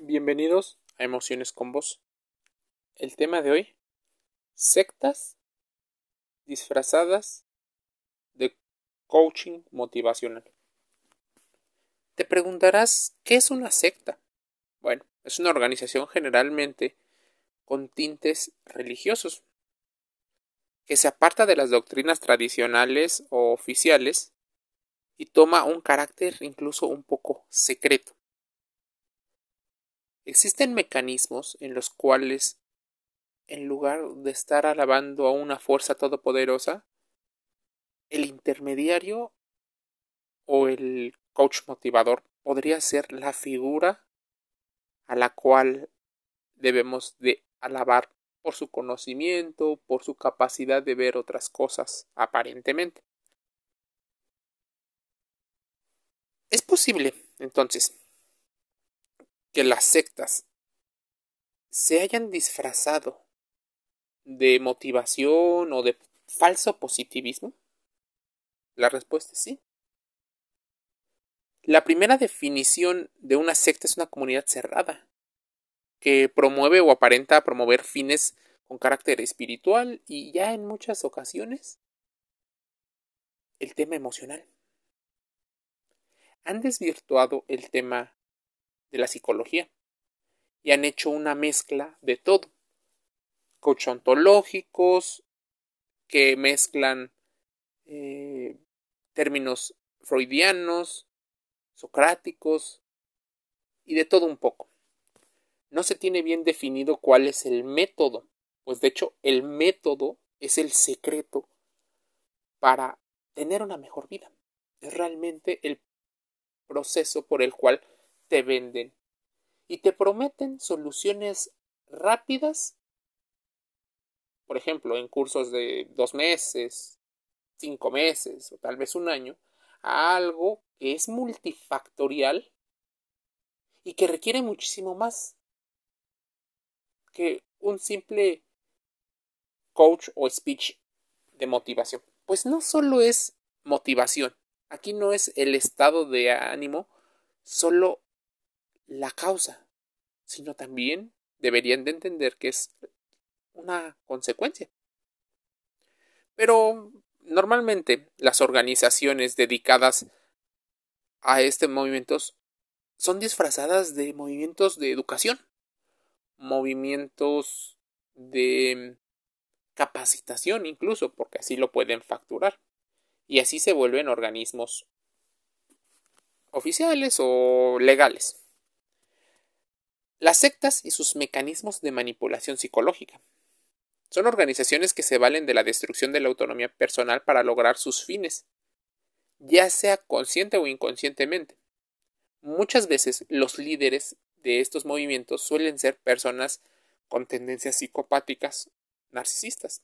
Bienvenidos a Emociones con Vos. El tema de hoy, sectas disfrazadas de coaching motivacional. Te preguntarás, ¿qué es una secta? Bueno, es una organización generalmente con tintes religiosos, que se aparta de las doctrinas tradicionales o oficiales y toma un carácter incluso un poco secreto. Existen mecanismos en los cuales, en lugar de estar alabando a una fuerza todopoderosa, el intermediario o el coach motivador podría ser la figura a la cual debemos de alabar por su conocimiento, por su capacidad de ver otras cosas, aparentemente. Es posible, entonces, que las sectas se hayan disfrazado de motivación o de falso positivismo? La respuesta es sí. La primera definición de una secta es una comunidad cerrada, que promueve o aparenta promover fines con carácter espiritual y ya en muchas ocasiones el tema emocional. Han desvirtuado el tema de la psicología y han hecho una mezcla de todo. Coach ontológicos que mezclan eh, términos freudianos, socráticos y de todo un poco. No se tiene bien definido cuál es el método, pues de hecho el método es el secreto para tener una mejor vida. Es realmente el proceso por el cual te venden y te prometen soluciones rápidas, por ejemplo, en cursos de dos meses, cinco meses o tal vez un año, a algo que es multifactorial y que requiere muchísimo más que un simple coach o speech de motivación. Pues no solo es motivación, aquí no es el estado de ánimo solo la causa, sino también deberían de entender que es una consecuencia. Pero normalmente las organizaciones dedicadas a este movimiento son disfrazadas de movimientos de educación, movimientos de capacitación incluso, porque así lo pueden facturar. Y así se vuelven organismos oficiales o legales. Las sectas y sus mecanismos de manipulación psicológica. Son organizaciones que se valen de la destrucción de la autonomía personal para lograr sus fines, ya sea consciente o inconscientemente. Muchas veces los líderes de estos movimientos suelen ser personas con tendencias psicopáticas narcisistas.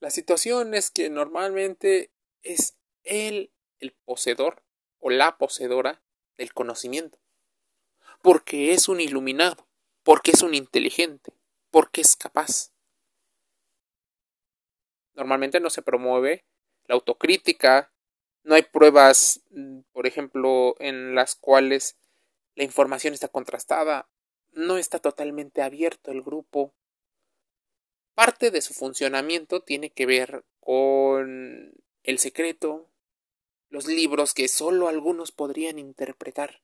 La situación es que normalmente es él el poseedor o la poseedora del conocimiento porque es un iluminado, porque es un inteligente, porque es capaz. Normalmente no se promueve la autocrítica, no hay pruebas, mm, por ejemplo, en las cuales la información está contrastada, no está totalmente abierto el grupo. Parte de su funcionamiento tiene que ver con el secreto, los libros que solo algunos podrían interpretar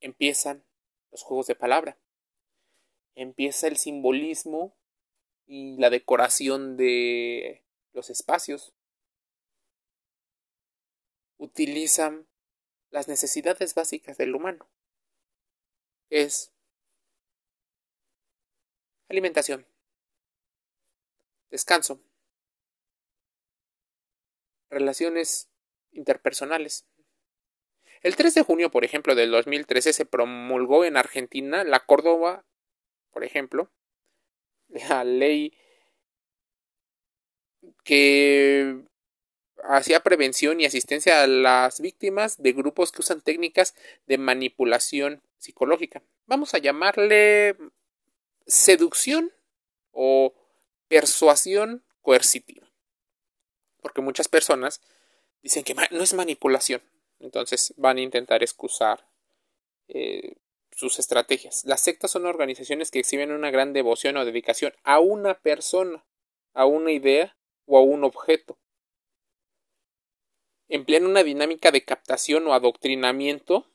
empiezan los juegos de palabra. Empieza el simbolismo y la decoración de los espacios. Utilizan las necesidades básicas del humano. Es alimentación, descanso, relaciones interpersonales, el 3 de junio, por ejemplo, del 2013 se promulgó en Argentina la Córdoba, por ejemplo, la ley que hacía prevención y asistencia a las víctimas de grupos que usan técnicas de manipulación psicológica. Vamos a llamarle seducción o persuasión coercitiva. Porque muchas personas dicen que no es manipulación, entonces van a intentar excusar eh, sus estrategias. Las sectas son organizaciones que exhiben una gran devoción o dedicación a una persona, a una idea o a un objeto. Emplean una dinámica de captación o adoctrinamiento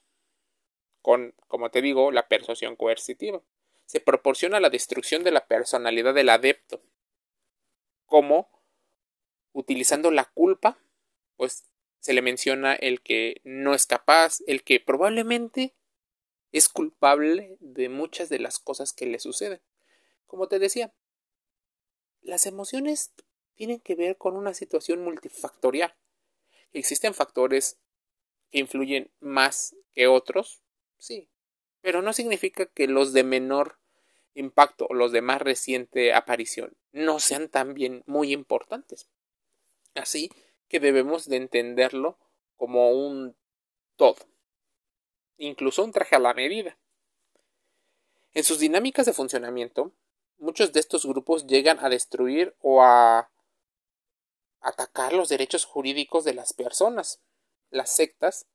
con, como te digo, la persuasión coercitiva. Se proporciona la destrucción de la personalidad del adepto, como utilizando la culpa, pues se le menciona el que no es capaz, el que probablemente es culpable de muchas de las cosas que le suceden. Como te decía, las emociones tienen que ver con una situación multifactorial. Existen factores que influyen más que otros, sí, pero no significa que los de menor impacto o los de más reciente aparición no sean también muy importantes. Así que debemos de entenderlo como un todo incluso un traje a la medida. En sus dinámicas de funcionamiento, muchos de estos grupos llegan a destruir o a atacar los derechos jurídicos de las personas. Las sectas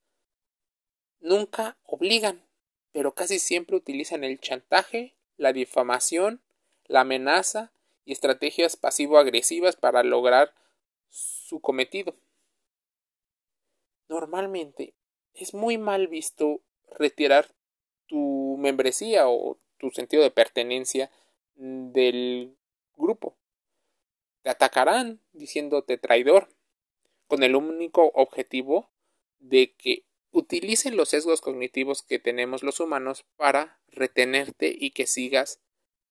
nunca obligan, pero casi siempre utilizan el chantaje, la difamación, la amenaza y estrategias pasivo-agresivas para lograr su cometido. Normalmente es muy mal visto retirar tu membresía o tu sentido de pertenencia del grupo. Te atacarán diciéndote traidor, con el único objetivo de que utilicen los sesgos cognitivos que tenemos los humanos para retenerte y que sigas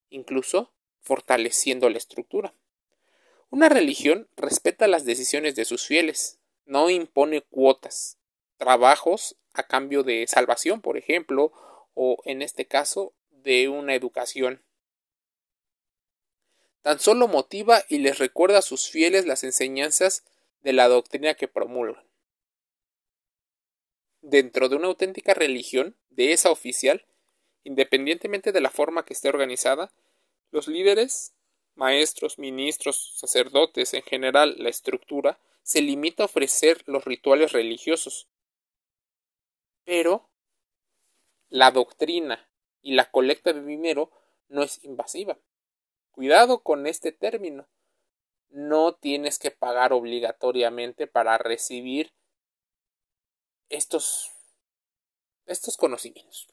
incluso fortaleciendo la estructura. Una religión respeta las decisiones de sus fieles, no impone cuotas, trabajos a cambio de salvación, por ejemplo, o en este caso de una educación. Tan solo motiva y les recuerda a sus fieles las enseñanzas de la doctrina que promulgan. Dentro de una auténtica religión, de esa oficial, independientemente de la forma que esté organizada, los líderes, maestros, ministros, sacerdotes, en general la estructura, se limita a ofrecer los rituales religiosos, pero la doctrina y la colecta de dinero no es invasiva. Cuidado con este término. No tienes que pagar obligatoriamente para recibir estos, estos conocimientos.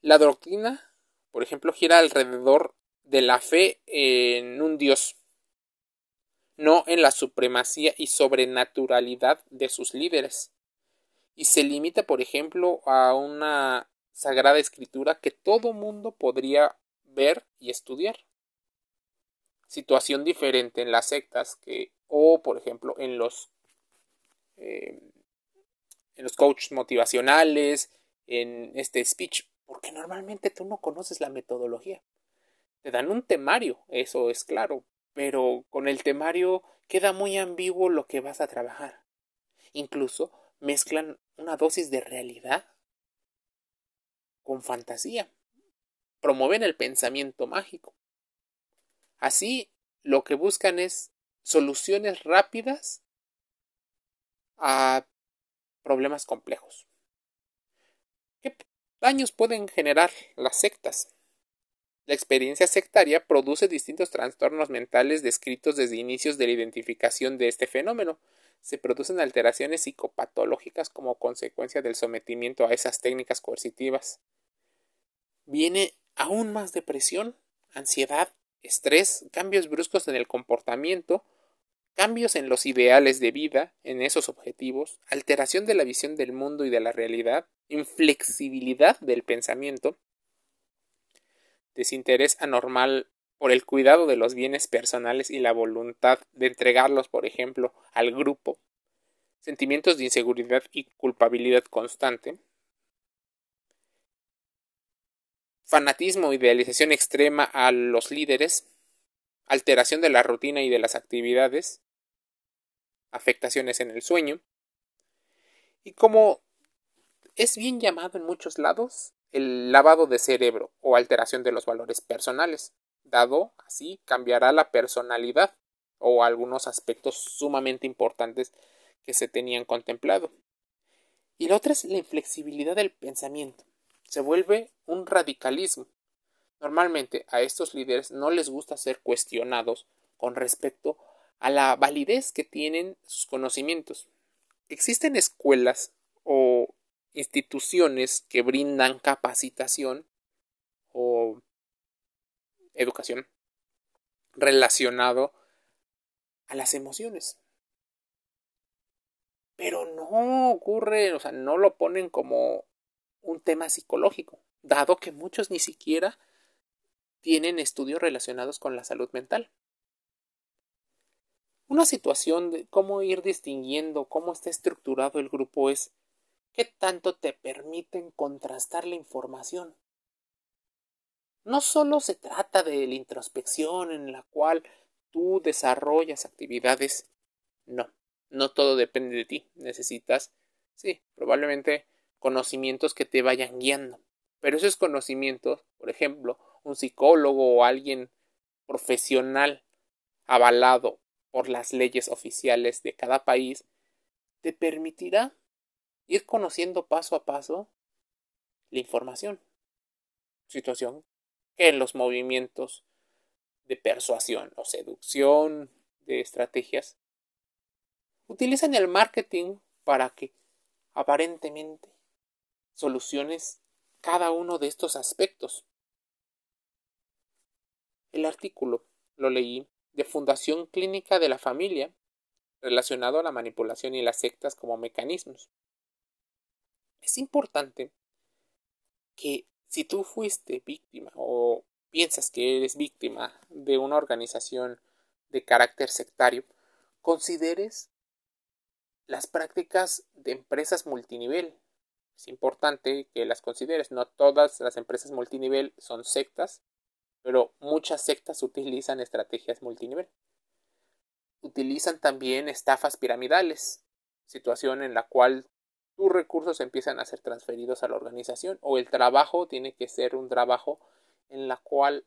La doctrina, por ejemplo, gira alrededor de la fe en un Dios, no en la supremacía y sobrenaturalidad de sus líderes y se limita, por ejemplo, a una sagrada escritura que todo mundo podría ver y estudiar. Situación diferente en las sectas que, o por ejemplo, en los, eh, en los coaches motivacionales, en este speech, porque normalmente tú no conoces la metodología. Te dan un temario, eso es claro, pero con el temario queda muy ambiguo lo que vas a trabajar. Incluso mezclan una dosis de realidad con fantasía. Promueven el pensamiento mágico. Así, lo que buscan es soluciones rápidas a problemas complejos. ¿Qué daños pueden generar las sectas? La experiencia sectaria produce distintos trastornos mentales descritos desde inicios de la identificación de este fenómeno, se producen alteraciones psicopatológicas como consecuencia del sometimiento a esas técnicas coercitivas. Viene aún más depresión, ansiedad, estrés, cambios bruscos en el comportamiento, cambios en los ideales de vida, en esos objetivos, alteración de la visión del mundo y de la realidad, inflexibilidad del pensamiento, desinterés anormal por el cuidado de los bienes personales y la voluntad de entregarlos, por ejemplo, al grupo, sentimientos de inseguridad y culpabilidad constante, fanatismo, idealización extrema a los líderes, alteración de la rutina y de las actividades, afectaciones en el sueño, y como es bien llamado en muchos lados, el lavado de cerebro o alteración de los valores personales, dado así cambiará la personalidad o algunos aspectos sumamente importantes que se tenían contemplado. Y la otra es la inflexibilidad del pensamiento. Se vuelve un radicalismo. Normalmente a estos líderes no les gusta ser cuestionados con respecto a la validez que tienen sus conocimientos. Existen escuelas o instituciones que brindan capacitación o educación relacionado a las emociones. Pero no ocurre, o sea, no lo ponen como un tema psicológico, dado que muchos ni siquiera tienen estudios relacionados con la salud mental. Una situación de cómo ir distinguiendo cómo está estructurado el grupo es qué tanto te permiten contrastar la información. No solo se trata de la introspección en la cual tú desarrollas actividades, no, no todo depende de ti, necesitas, sí, probablemente conocimientos que te vayan guiando, pero esos conocimientos, por ejemplo, un psicólogo o alguien profesional avalado por las leyes oficiales de cada país, te permitirá ir conociendo paso a paso la información. Situación que en los movimientos de persuasión o seducción de estrategias utilizan el marketing para que aparentemente soluciones cada uno de estos aspectos. El artículo lo leí de Fundación Clínica de la Familia relacionado a la manipulación y las sectas como mecanismos. Es importante que si tú fuiste víctima o piensas que eres víctima de una organización de carácter sectario, consideres las prácticas de empresas multinivel. Es importante que las consideres. No todas las empresas multinivel son sectas, pero muchas sectas utilizan estrategias multinivel. Utilizan también estafas piramidales, situación en la cual tus recursos empiezan a ser transferidos a la organización o el trabajo tiene que ser un trabajo en la cual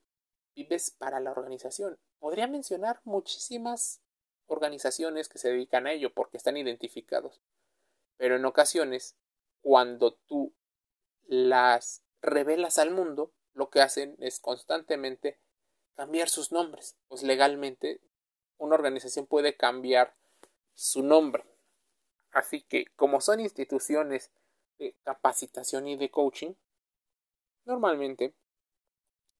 vives para la organización. Podría mencionar muchísimas organizaciones que se dedican a ello porque están identificados. Pero en ocasiones, cuando tú las revelas al mundo, lo que hacen es constantemente cambiar sus nombres. Pues legalmente una organización puede cambiar su nombre. Así que como son instituciones de capacitación y de coaching, normalmente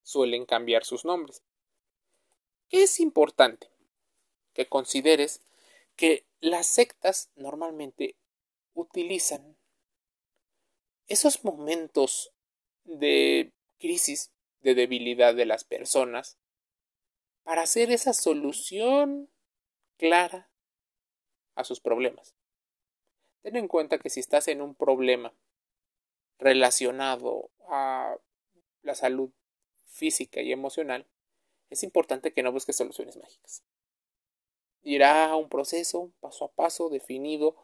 suelen cambiar sus nombres. ¿Qué es importante? Que consideres que las sectas normalmente utilizan esos momentos de crisis, de debilidad de las personas, para hacer esa solución clara a sus problemas. Ten en cuenta que si estás en un problema relacionado a la salud física y emocional, es importante que no busques soluciones mágicas. Irá a un proceso paso a paso definido,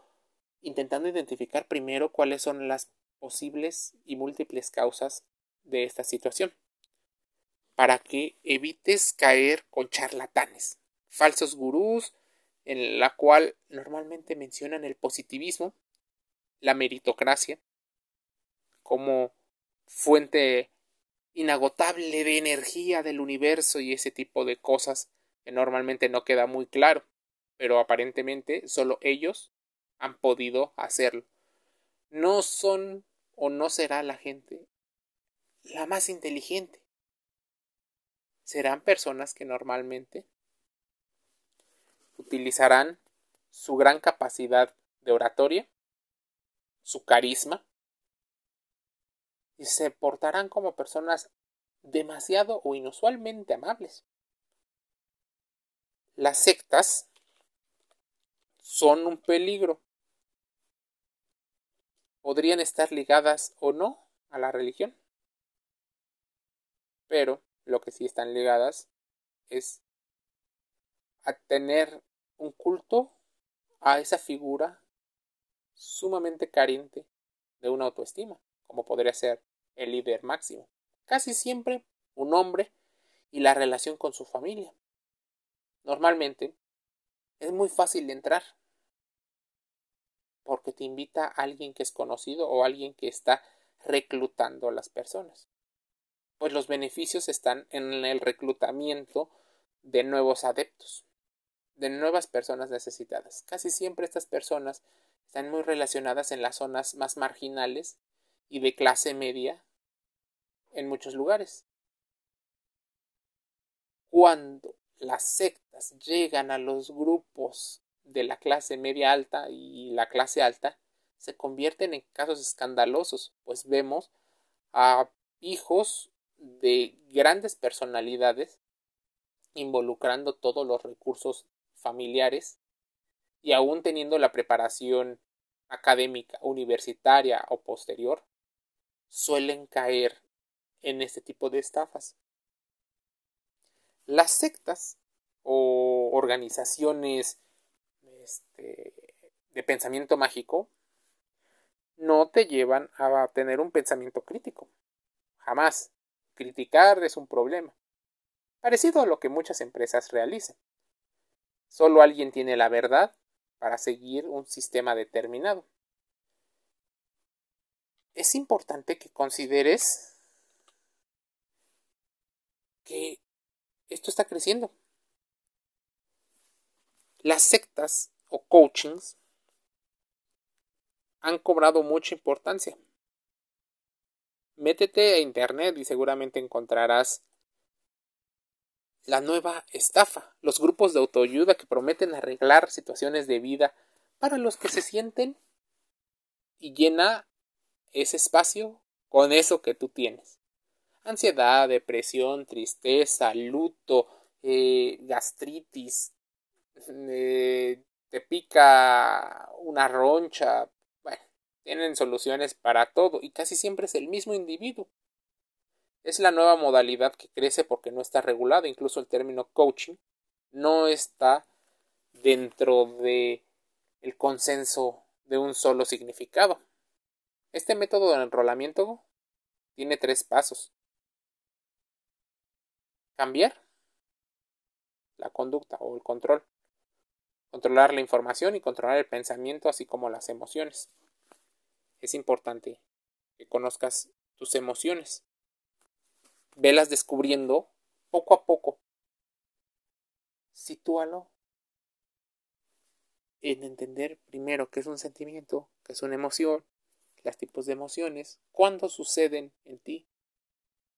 intentando identificar primero cuáles son las posibles y múltiples causas de esta situación, para que evites caer con charlatanes, falsos gurús en la cual normalmente mencionan el positivismo, la meritocracia, como fuente inagotable de energía del universo y ese tipo de cosas que normalmente no queda muy claro, pero aparentemente solo ellos han podido hacerlo. No son o no será la gente la más inteligente. Serán personas que normalmente utilizarán su gran capacidad de oratoria, su carisma, y se portarán como personas demasiado o inusualmente amables. Las sectas son un peligro. Podrían estar ligadas o no a la religión. Pero lo que sí están ligadas es a tener un culto a esa figura sumamente carente de una autoestima, como podría ser el líder máximo. Casi siempre un hombre y la relación con su familia. Normalmente es muy fácil de entrar. porque te invita a alguien que es conocido o alguien que está reclutando a las personas. Pues los beneficios están en el reclutamiento de nuevos adeptos, de nuevas personas necesitadas. Casi siempre estas personas están muy relacionadas en las zonas más marginales y de clase media en muchos lugares. Cuando las sectas llegan a los grupos de la clase media alta y la clase alta, se convierten en casos escandalosos, pues vemos a hijos de grandes personalidades involucrando todos los recursos familiares y aún teniendo la preparación académica, universitaria o posterior, suelen caer en este tipo de estafas. Las sectas o organizaciones este, de pensamiento mágico no te llevan a tener un pensamiento crítico. Jamás. Criticar es un problema. Parecido a lo que muchas empresas realizan. Solo alguien tiene la verdad para seguir un sistema determinado. Es importante que consideres que esto está creciendo. Las sectas o coachings han cobrado mucha importancia. Métete a internet y seguramente encontrarás la nueva estafa, los grupos de autoayuda que prometen arreglar situaciones de vida para los que se sienten y llena ese espacio con eso que tú tienes. Ansiedad, depresión, tristeza, luto, eh, gastritis, eh, te pica una roncha, bueno, tienen soluciones para todo y casi siempre es el mismo individuo. Es la nueva modalidad que crece porque no está regulada, incluso el término coaching no está dentro de el consenso de un solo significado. Este método de enrolamiento tiene tres pasos. Cambiar la conducta o el control controlar la información y controlar el pensamiento, así como las emociones. Es importante que conozcas tus emociones. Velas descubriendo poco a poco. Sitúalo en entender primero qué es un sentimiento, qué es una emoción, los tipos de emociones, cuándo suceden en ti,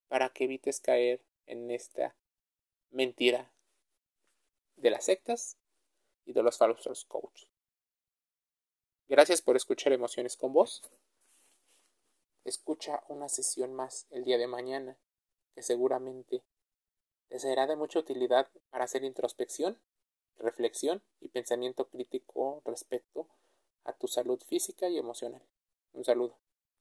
para que evites caer en esta mentira de las sectas y de los falsos coach. Gracias por escuchar Emociones con vos. Escucha una sesión más el día de mañana que seguramente te será de mucha utilidad para hacer introspección, reflexión y pensamiento crítico respecto a tu salud física y emocional. Un saludo.